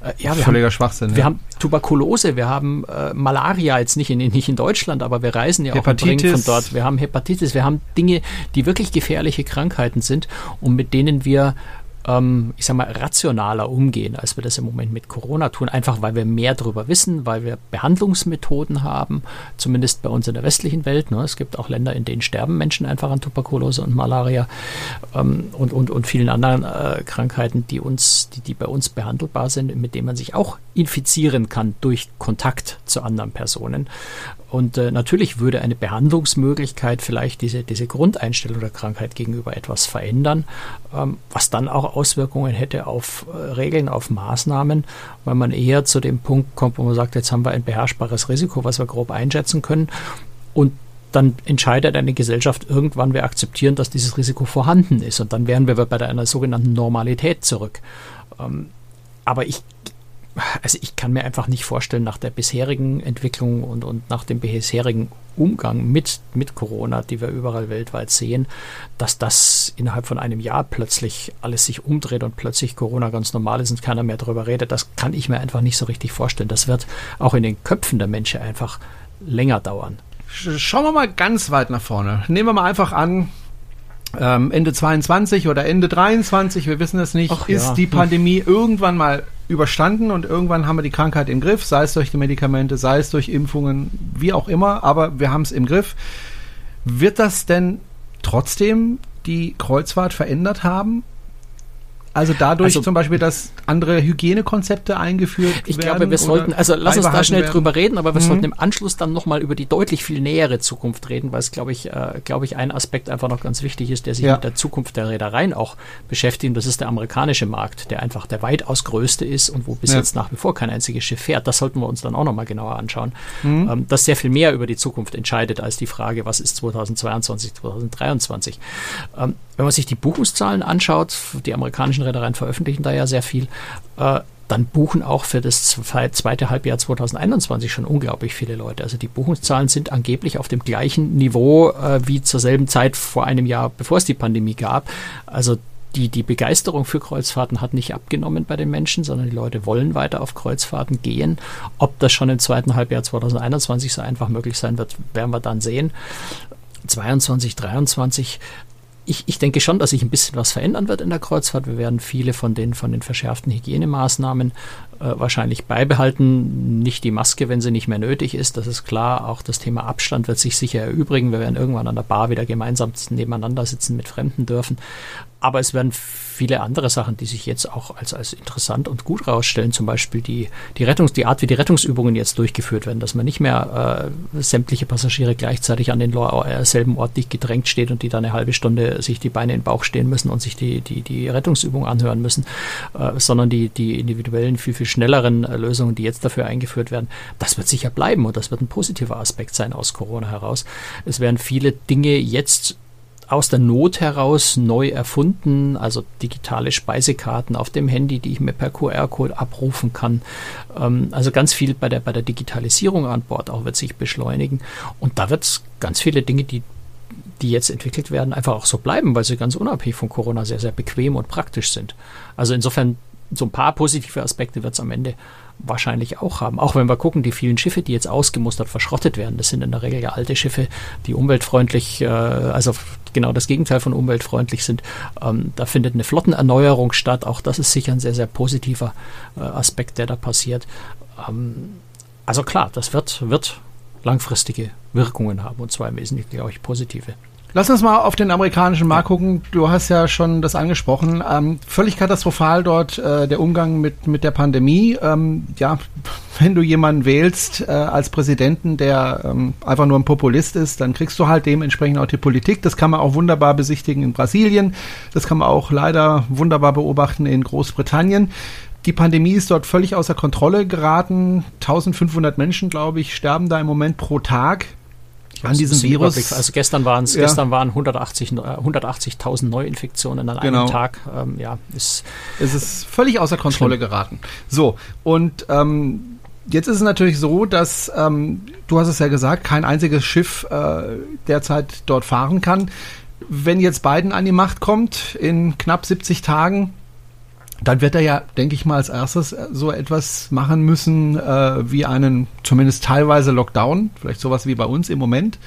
äh, ja, wir Völliger haben, Schwachsinn. Wir haben Tuberkulose, wir haben äh, Malaria jetzt nicht in, nicht in Deutschland, aber wir reisen ja Hepatitis. auch von dort. Wir haben Hepatitis, wir haben Dinge, die wirklich gefährliche Krankheiten sind und mit denen wir ähm, ich sag mal, rationaler umgehen, als wir das im Moment mit Corona tun. Einfach weil wir mehr darüber wissen, weil wir Behandlungsmethoden haben, zumindest bei uns in der westlichen Welt. Ne? Es gibt auch Länder, in denen sterben Menschen einfach an Tuberkulose und Malaria ähm, und, und, und vielen anderen äh, Krankheiten, die uns, die, die bei uns behandelbar sind, mit denen man sich auch infizieren kann durch Kontakt zu anderen Personen. Und äh, natürlich würde eine Behandlungsmöglichkeit vielleicht diese, diese Grundeinstellung der Krankheit gegenüber etwas verändern, ähm, was dann auch Auswirkungen hätte auf äh, Regeln, auf Maßnahmen, weil man eher zu dem Punkt kommt, wo man sagt, jetzt haben wir ein beherrschbares Risiko, was wir grob einschätzen können. Und dann entscheidet eine Gesellschaft irgendwann, wir akzeptieren, dass dieses Risiko vorhanden ist. Und dann wären wir bei einer sogenannten Normalität zurück. Ähm, aber ich also ich kann mir einfach nicht vorstellen, nach der bisherigen Entwicklung und, und nach dem bisherigen Umgang mit, mit Corona, die wir überall weltweit sehen, dass das innerhalb von einem Jahr plötzlich alles sich umdreht und plötzlich Corona ganz normal ist und keiner mehr darüber redet. Das kann ich mir einfach nicht so richtig vorstellen. Das wird auch in den Köpfen der Menschen einfach länger dauern. Schauen wir mal ganz weit nach vorne. Nehmen wir mal einfach an, ähm, Ende 22 oder Ende 23, wir wissen es nicht, Ach, ist ja. die Pandemie irgendwann mal überstanden und irgendwann haben wir die Krankheit im Griff, sei es durch die Medikamente, sei es durch Impfungen, wie auch immer, aber wir haben es im Griff. Wird das denn trotzdem die Kreuzfahrt verändert haben? Also dadurch Also- zum Beispiel, dass andere Hygienekonzepte eingeführt Ich werden? glaube, wir sollten, also lass uns da schnell werden? drüber reden, aber wir Mhm. sollten im Anschluss dann nochmal über die deutlich viel nähere Zukunft reden, weil es, glaube ich, äh, glaube ich, ein Aspekt einfach noch ganz wichtig ist, der sich Ja. mit der Zukunft der Reedereien auch beschäftigt. Und das ist der amerikanische Markt, der einfach der weitaus größte ist und wo bis Ja. jetzt nach wie vor kein einziges Schiff fährt. Das sollten wir uns dann auch nochmal genauer anschauen. Mhm. Ähm, das sehr viel mehr über die Zukunft entscheidet als die Frage, was ist 2022, 2023. Ähm, wenn man sich die Buchungszahlen anschaut, die amerikanischen Reedereien veröffentlichen da ja sehr viel, äh, dann buchen auch für das zwe- zweite Halbjahr 2021 schon unglaublich viele Leute. Also die Buchungszahlen sind angeblich auf dem gleichen Niveau äh, wie zur selben Zeit vor einem Jahr, bevor es die Pandemie gab. Also die, die Begeisterung für Kreuzfahrten hat nicht abgenommen bei den Menschen, sondern die Leute wollen weiter auf Kreuzfahrten gehen. Ob das schon im zweiten Halbjahr 2021 so einfach möglich sein wird, werden wir dann sehen. 22, 23 ich, ich denke schon, dass sich ein bisschen was verändern wird in der Kreuzfahrt. Wir werden viele von den, von den verschärften Hygienemaßnahmen wahrscheinlich beibehalten. Nicht die Maske, wenn sie nicht mehr nötig ist, das ist klar. Auch das Thema Abstand wird sich sicher erübrigen. Wir werden irgendwann an der Bar wieder gemeinsam nebeneinander sitzen mit Fremden dürfen. Aber es werden viele andere Sachen, die sich jetzt auch als, als interessant und gut rausstellen. Zum Beispiel die, die Rettungs-, die Art, wie die Rettungsübungen jetzt durchgeführt werden, dass man nicht mehr äh, sämtliche Passagiere gleichzeitig an den äh, selben Ort dicht gedrängt steht und die dann eine halbe Stunde sich die Beine in den Bauch stehen müssen und sich die, die, die Rettungsübung anhören müssen, äh, sondern die, die individuellen, viel, viel schnelleren äh, Lösungen, die jetzt dafür eingeführt werden, das wird sicher bleiben und das wird ein positiver Aspekt sein aus Corona heraus. Es werden viele Dinge jetzt aus der Not heraus neu erfunden, also digitale Speisekarten auf dem Handy, die ich mir per QR-Code abrufen kann. Ähm, also ganz viel bei der, bei der Digitalisierung an Bord auch wird sich beschleunigen. Und da wird es ganz viele Dinge, die, die jetzt entwickelt werden, einfach auch so bleiben, weil sie ganz unabhängig von Corona sehr, sehr bequem und praktisch sind. Also insofern so ein paar positive Aspekte wird es am Ende wahrscheinlich auch haben. Auch wenn wir gucken, die vielen Schiffe, die jetzt ausgemustert verschrottet werden, das sind in der Regel ja alte Schiffe, die umweltfreundlich, äh, also genau das Gegenteil von umweltfreundlich sind. Ähm, da findet eine Flottenerneuerung statt. Auch das ist sicher ein sehr, sehr positiver äh, Aspekt, der da passiert. Ähm, also klar, das wird, wird langfristige Wirkungen haben und zwar im Wesentlichen, glaube ich, positive. Lass uns mal auf den amerikanischen Markt gucken. Du hast ja schon das angesprochen. Ähm, völlig katastrophal dort äh, der Umgang mit, mit der Pandemie. Ähm, ja, wenn du jemanden wählst äh, als Präsidenten, der ähm, einfach nur ein Populist ist, dann kriegst du halt dementsprechend auch die Politik. Das kann man auch wunderbar besichtigen in Brasilien. Das kann man auch leider wunderbar beobachten in Großbritannien. Die Pandemie ist dort völlig außer Kontrolle geraten. 1500 Menschen, glaube ich, sterben da im Moment pro Tag an diesem Virus. Überblick. Also gestern waren es, Ja. gestern waren 180, äh, 180.000 Neuinfektionen an Genau. einem Tag. Ähm, ja, ist Es ist völlig außer Kontrolle geraten. So, und ähm, jetzt ist es natürlich so, dass, ähm, du hast es ja gesagt, kein einziges Schiff äh, derzeit dort fahren kann. Wenn jetzt Biden an die Macht kommt, in knapp 70 Tagen, dann wird er ja, denke ich mal, als erstes äh, so etwas machen müssen äh, wie einen zumindest teilweise Lockdown, vielleicht sowas wie bei uns im Moment.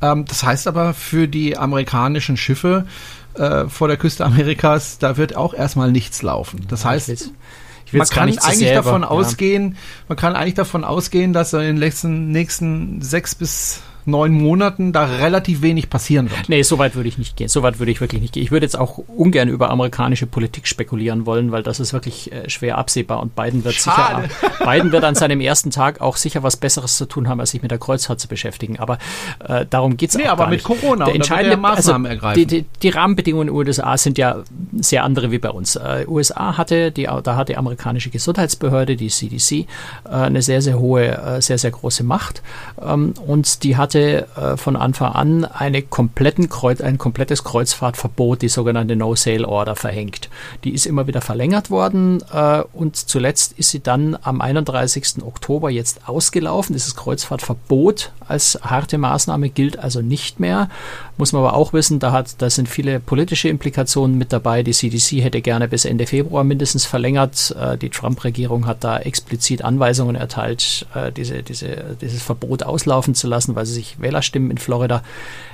Ähm, das heißt aber für die amerikanischen Schiffe äh, vor der Küste Amerikas, da wird auch erstmal nichts laufen. Das heißt, ich will man kann eigentlich sehr davon über- ausgehen, man kann eigentlich davon ausgehen, dass in den nächsten, nächsten sechs bis neun Monaten da relativ wenig passieren wird. Nee, so weit würde ich nicht gehen. So weit würde ich wirklich nicht gehen. Ich würde jetzt auch ungern über amerikanische Politik spekulieren wollen, weil das ist wirklich äh, schwer absehbar und Biden wird Schade. sicher Biden wird an seinem ersten Tag auch sicher was Besseres zu tun haben, als sich mit der Kreuzfahrt zu beschäftigen. Aber äh, darum geht's Nee, auch aber gar mit nicht. Corona, Der er entscheidende Maßnahmen also, ergreifen. Die, die, die Rahmenbedingungen in den USA sind ja sehr andere wie bei uns. Äh, USA hatte die, da hat die amerikanische Gesundheitsbehörde, die CDC, äh, eine sehr, sehr hohe, äh, sehr, sehr große Macht. Ähm, und die hatte äh, von Anfang an eine kompletten Kreuz, ein komplettes Kreuzfahrtverbot, die sogenannte No-Sail-Order, verhängt. Die ist immer wieder verlängert worden äh, und zuletzt ist sie dann am 31. Oktober jetzt ausgelaufen. Dieses Kreuzfahrtverbot als harte Maßnahme gilt also nicht mehr. Muss man aber auch wissen, da hat, da sind viele politische Implikationen mit dabei. Die CDC hätte gerne bis Ende Februar mindestens verlängert. Äh, die Trump-Regierung hat da explizit Anweisungen erteilt, äh, diese, diese, dieses Verbot auslaufen zu lassen, weil sie sich Wählerstimmen in Florida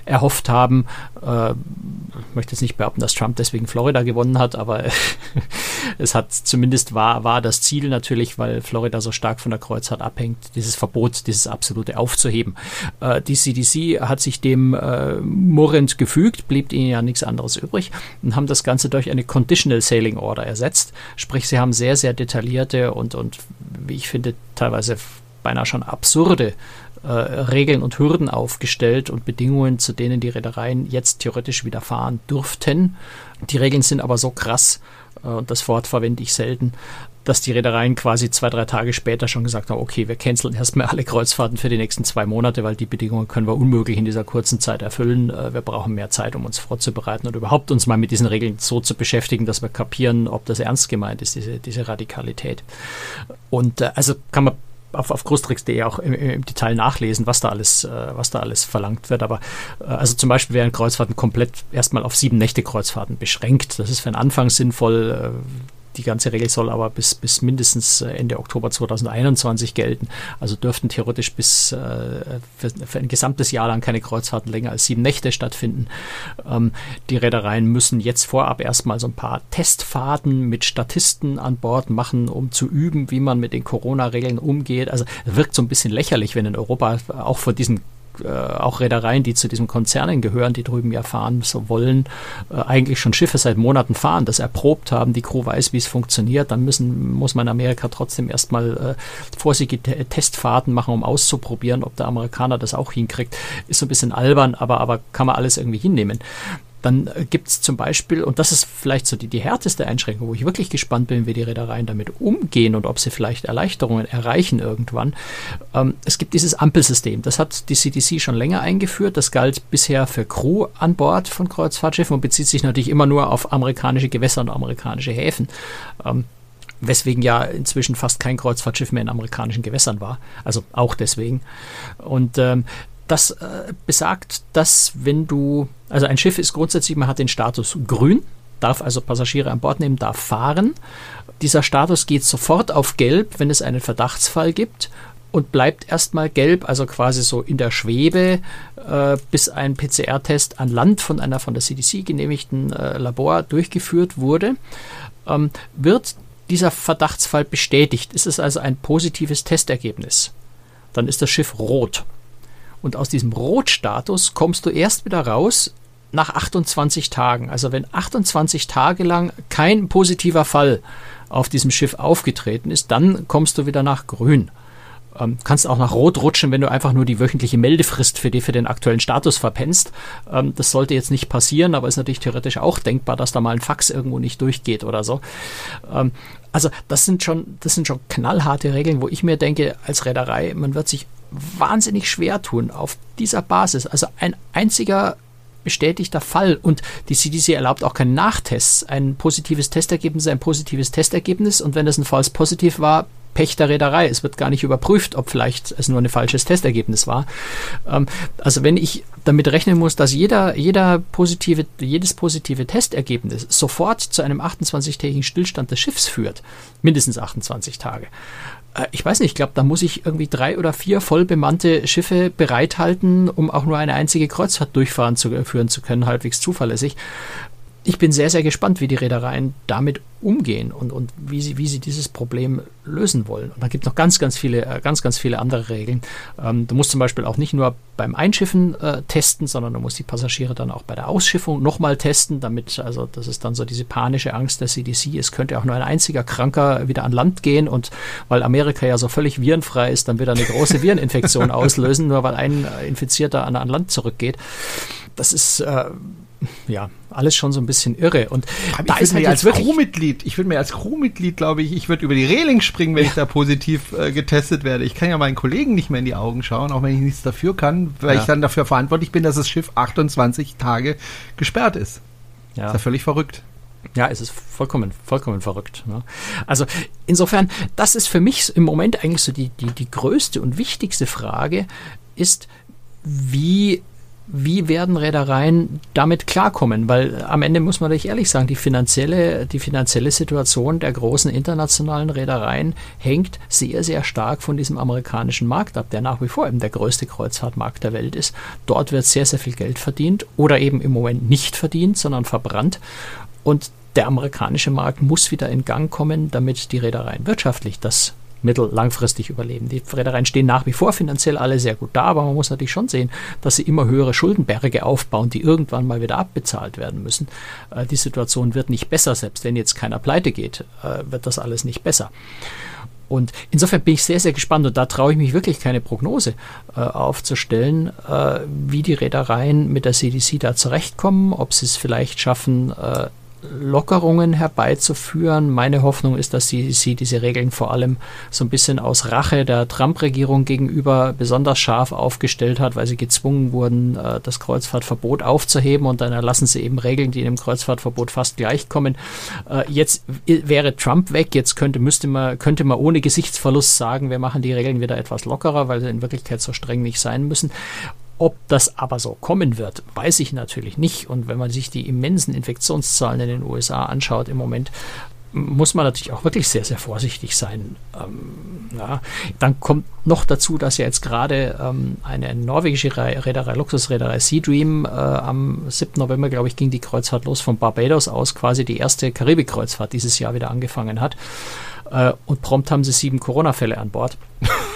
erhofft haben. Äh, ich möchte jetzt nicht behaupten, dass Trump deswegen Florida gewonnen hat, aber es hat zumindest war, war das Ziel natürlich, weil Florida so stark von der Kreuzfahrt abhängt, dieses Verbot, dieses absolute aufzuheben. Die CDC hat sich dem murrend gefügt, blieb ihnen ja nichts anderes übrig und haben das Ganze durch eine Conditional Sailing Order ersetzt. Sprich, sie haben sehr, sehr detaillierte und, und wie ich finde, teilweise beinahe schon absurde äh, Regeln und Hürden aufgestellt und Bedingungen, zu denen die Reedereien jetzt theoretisch wieder fahren dürften. Die Regeln sind aber so krass, äh, und das Wort verwende ich selten, dass die Reedereien quasi zwei, drei Tage später schon gesagt haben, okay, wir canceln erstmal alle Kreuzfahrten für die nächsten zwei Monate, weil die Bedingungen können wir unmöglich in dieser kurzen Zeit erfüllen. Äh, wir brauchen mehr Zeit, um uns vorzubereiten und überhaupt uns mal mit diesen Regeln so zu beschäftigen, dass wir kapieren, ob das ernst gemeint ist, diese, diese Radikalität. Und äh, also kann man auf, auf großtricks.de auch im, im, Detail nachlesen, was da alles, äh, was da alles verlangt wird. Aber äh, also zum Beispiel werden Kreuzfahrten komplett erstmal auf sieben Nächte Kreuzfahrten beschränkt. Das ist für den Anfang sinnvoll. Äh, die ganze Regel soll aber bis, bis mindestens äh, Ende Oktober 2021 gelten. Also dürften theoretisch bis äh, für, für, ein gesamtes Jahr lang keine Kreuzfahrten länger als sieben Nächte stattfinden. Ähm, die Reedereien müssen jetzt vorab erstmal so ein paar Testfahrten mit Statisten an Bord machen, um zu üben, wie man mit den Corona-Regeln umgeht. Also wirkt so ein bisschen lächerlich, wenn in Europa auch vor diesen äh, auch Reedereien, die zu diesen Konzernen gehören, die drüben ja fahren so wollen, äh, eigentlich schon Schiffe seit Monaten fahren, das erprobt haben, die Crew weiß, wie es funktioniert, dann müssen, muss man in Amerika trotzdem erstmal äh, vorsichtige Testfahrten machen, um auszuprobieren, ob der Amerikaner das auch hinkriegt. Ist so ein bisschen albern, aber, aber kann man alles irgendwie hinnehmen. Dann äh, gibt es zum Beispiel, und das ist vielleicht so die, die härteste Einschränkung, wo ich wirklich gespannt bin, wie die Reedereien damit umgehen und ob sie vielleicht Erleichterungen erreichen irgendwann. Ähm, es gibt dieses Ampelsystem. Das hat die CDC schon länger eingeführt. Das galt bisher für Crew an Bord von Kreuzfahrtschiffen und bezieht sich natürlich immer nur auf amerikanische Gewässer und amerikanische Häfen. Ähm, weswegen ja inzwischen fast kein Kreuzfahrtschiff mehr in amerikanischen Gewässern war. Also auch deswegen. Und ähm, das äh, besagt, dass wenn du, also ein Schiff ist grundsätzlich, man hat den Status grün, darf also Passagiere an Bord nehmen, darf fahren. Dieser Status geht sofort auf gelb, wenn es einen Verdachtsfall gibt und bleibt erstmal gelb, also quasi so in der Schwebe, äh, bis ein PCR-Test an Land von einer von der CDC genehmigten äh, Labor durchgeführt wurde. Ähm, wird dieser Verdachtsfall bestätigt, ist es also ein positives Testergebnis, dann ist das Schiff rot. Und aus diesem Rotstatus kommst du erst wieder raus nach 28 Tagen. Also wenn 28 Tage lang kein positiver Fall auf diesem Schiff aufgetreten ist, dann kommst du wieder nach Grün. Ähm, kannst auch nach Rot rutschen, wenn du einfach nur die wöchentliche Meldefrist für, die, für den aktuellen Status verpennst. Ähm, das sollte jetzt nicht passieren, aber ist natürlich theoretisch auch denkbar, dass da mal ein Fax irgendwo nicht durchgeht oder so. Ähm, also das sind schon, das sind schon knallharte Regeln, wo ich mir denke, als Reederei, man wird sich wahnsinnig schwer tun auf dieser Basis. Also ein einziger bestätigter Fall und die CDC erlaubt auch keine Nachtests. Ein positives Testergebnis ein positives Testergebnis und wenn das ein False Positiv war, Pech der Reederei. Es wird gar nicht überprüft, ob vielleicht es nur ein falsches Testergebnis war. Ähm, also wenn ich damit rechnen muss, dass jeder, jeder positive, jedes positive Testergebnis sofort zu einem 28-tägigen Stillstand des Schiffs führt, mindestens 28 Tage, ich weiß nicht, ich glaube, da muss ich irgendwie drei oder vier voll bemannte Schiffe bereithalten, um auch nur eine einzige Kreuzfahrt durchfahren zu äh, führen zu können, halbwegs zuverlässig ich bin sehr, sehr gespannt, wie die Reedereien damit umgehen und, und wie, sie, wie sie dieses Problem lösen wollen. Und da gibt es noch ganz, ganz viele, äh, ganz, ganz viele andere Regeln. Ähm, du musst zum Beispiel auch nicht nur beim Einschiffen äh, testen, sondern du musst die Passagiere dann auch bei der Ausschiffung nochmal testen, damit, also das ist dann so diese panische Angst der CDC, es könnte auch nur ein einziger Kranker wieder an Land gehen und weil Amerika ja so völlig virenfrei ist, dann wieder eine große Vireninfektion auslösen, nur weil ein Infizierter an, an Land zurückgeht. Das ist äh, ja, alles schon so ein bisschen irre. Und Aber da ist halt als Crewmitglied, ich würde mir als Crewmitglied, glaube ich, ich würde über die Reling springen, wenn ja. ich da positiv äh, getestet werde. Ich kann ja meinen Kollegen nicht mehr in die Augen schauen, auch wenn ich nichts dafür kann, weil ja. ich dann dafür verantwortlich bin, dass das Schiff 28 Tage gesperrt ist. Ja. Ist ja völlig verrückt. Ja, es ist vollkommen, vollkommen verrückt. Ne? Also insofern, das ist für mich im Moment eigentlich so die, die, die größte und wichtigste Frage, ist, wie wie werden Reedereien damit klarkommen? Weil am Ende muss man natürlich ehrlich sagen, die finanzielle, die finanzielle Situation der großen internationalen Reedereien hängt sehr, sehr stark von diesem amerikanischen Markt ab, der nach wie vor eben der größte Kreuzfahrtmarkt der Welt ist. Dort wird sehr, sehr viel Geld verdient oder eben im Moment nicht verdient, sondern verbrannt. Und der amerikanische Markt muss wieder in Gang kommen, damit die Reedereien wirtschaftlich das mittel- langfristig überleben. Die Reedereien stehen nach wie vor finanziell alle sehr gut da, aber man muss natürlich schon sehen, dass sie immer höhere Schuldenberge aufbauen, die irgendwann mal wieder abbezahlt werden müssen. Äh, die Situation wird nicht besser, selbst wenn jetzt keiner pleite geht, äh, wird das alles nicht besser. Und insofern bin ich sehr, sehr gespannt und da traue ich mich wirklich keine Prognose äh, aufzustellen, äh, wie die Reedereien mit der CDC da zurechtkommen, ob sie es vielleicht schaffen, äh, Lockerungen herbeizuführen. Meine Hoffnung ist, dass sie, sie diese Regeln vor allem so ein bisschen aus Rache der Trump-Regierung gegenüber besonders scharf aufgestellt hat, weil sie gezwungen wurden, äh, das Kreuzfahrtverbot aufzuheben und dann erlassen sie eben Regeln, die dem Kreuzfahrtverbot fast gleichkommen. Äh, jetzt wäre Trump weg, jetzt könnte, müsste man, könnte man ohne Gesichtsverlust sagen, wir machen die Regeln wieder etwas lockerer, weil sie in Wirklichkeit so streng nicht sein müssen. Ob das aber so kommen wird, weiß ich natürlich nicht. Und wenn man sich die immensen Infektionszahlen in den USA anschaut im Moment, muss man natürlich auch wirklich sehr, sehr vorsichtig sein. Ähm, ja. Dann kommt noch dazu, dass ja jetzt gerade ähm, eine norwegische Reederei, Luxusreederei Sea Dream, äh, am 7. November, glaube ich, ging die Kreuzfahrt los von Barbados aus, quasi die erste Karibik-Kreuzfahrt dieses Jahr wieder angefangen hat. Äh, und prompt haben sie sieben Corona-Fälle an Bord.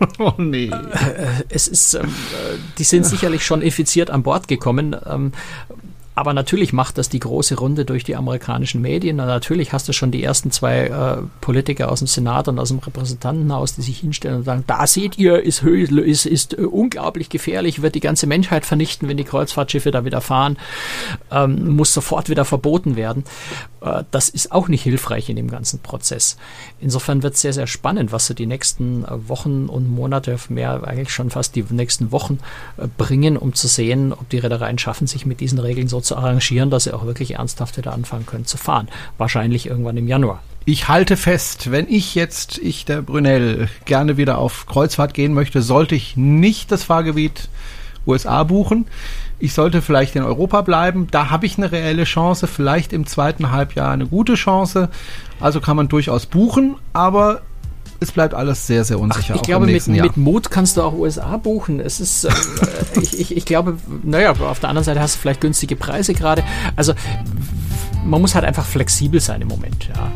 oh nee. Äh, es ist, ähm, äh, die sind sicherlich schon infiziert an Bord gekommen. Ähm, aber natürlich macht das die große Runde durch die amerikanischen Medien. Und natürlich hast du schon die ersten zwei äh, Politiker aus dem Senat und aus dem Repräsentantenhaus, die sich hinstellen und sagen, da seht ihr, ist, ist, ist äh, unglaublich gefährlich, wird die ganze Menschheit vernichten, wenn die Kreuzfahrtschiffe da wieder fahren, ähm, muss sofort wieder verboten werden. Äh, das ist auch nicht hilfreich in dem ganzen Prozess. Insofern wird es sehr, sehr spannend, was so die nächsten äh, Wochen und Monate, mehr eigentlich schon fast die nächsten Wochen äh, bringen, um zu sehen, ob die Reedereien schaffen, sich mit diesen Regeln so zu arrangieren, dass sie auch wirklich ernsthaft wieder anfangen können zu fahren. Wahrscheinlich irgendwann im Januar. Ich halte fest, wenn ich jetzt, ich der Brunel, gerne wieder auf Kreuzfahrt gehen möchte, sollte ich nicht das Fahrgebiet USA buchen. Ich sollte vielleicht in Europa bleiben. Da habe ich eine reelle Chance, vielleicht im zweiten Halbjahr eine gute Chance. Also kann man durchaus buchen, aber es bleibt alles sehr, sehr unsicher. Ach, ich glaube, mit, mit, Mut kannst du auch USA buchen. Es ist, äh, ich, ich, ich glaube, naja, auf der anderen Seite hast du vielleicht günstige Preise gerade. Also man muss halt einfach flexibel sein im Moment, ja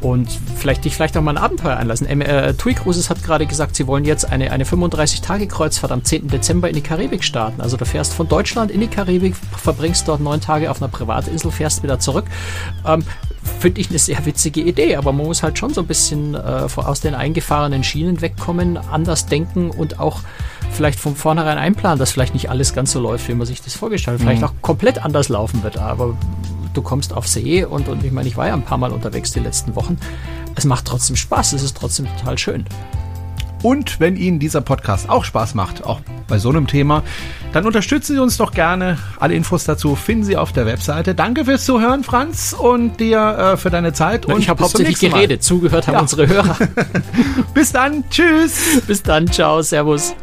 und vielleicht dich vielleicht auch mal ein Abenteuer einlassen. Ähm, äh, TUI Cruises hat gerade gesagt, sie wollen jetzt eine, eine 35-Tage-Kreuzfahrt am 10. Dezember in die Karibik starten. Also du fährst von Deutschland in die Karibik, verbringst dort neun Tage auf einer Privatinsel, fährst wieder zurück. Ähm, Finde ich eine sehr witzige Idee, aber man muss halt schon so ein bisschen äh, aus den eingefahrenen Schienen wegkommen, anders denken und auch vielleicht von vornherein einplanen, dass vielleicht nicht alles ganz so läuft, wie man sich das vorgestellt hat. Vielleicht mhm. auch komplett anders laufen wird, aber du kommst auf See und, und ich meine, ich war ja ein paar Mal unterwegs die letzten Wochen. Es macht trotzdem Spaß, es ist trotzdem total schön. Und wenn Ihnen dieser Podcast auch Spaß macht, auch bei so einem Thema, dann unterstützen Sie uns doch gerne. Alle Infos dazu finden Sie auf der Webseite. Danke fürs Zuhören, Franz, und dir äh, für deine Zeit. Und ich habe hauptsächlich geredet, zugehört haben ja. unsere Hörer. bis dann, tschüss. Bis dann, ciao, servus.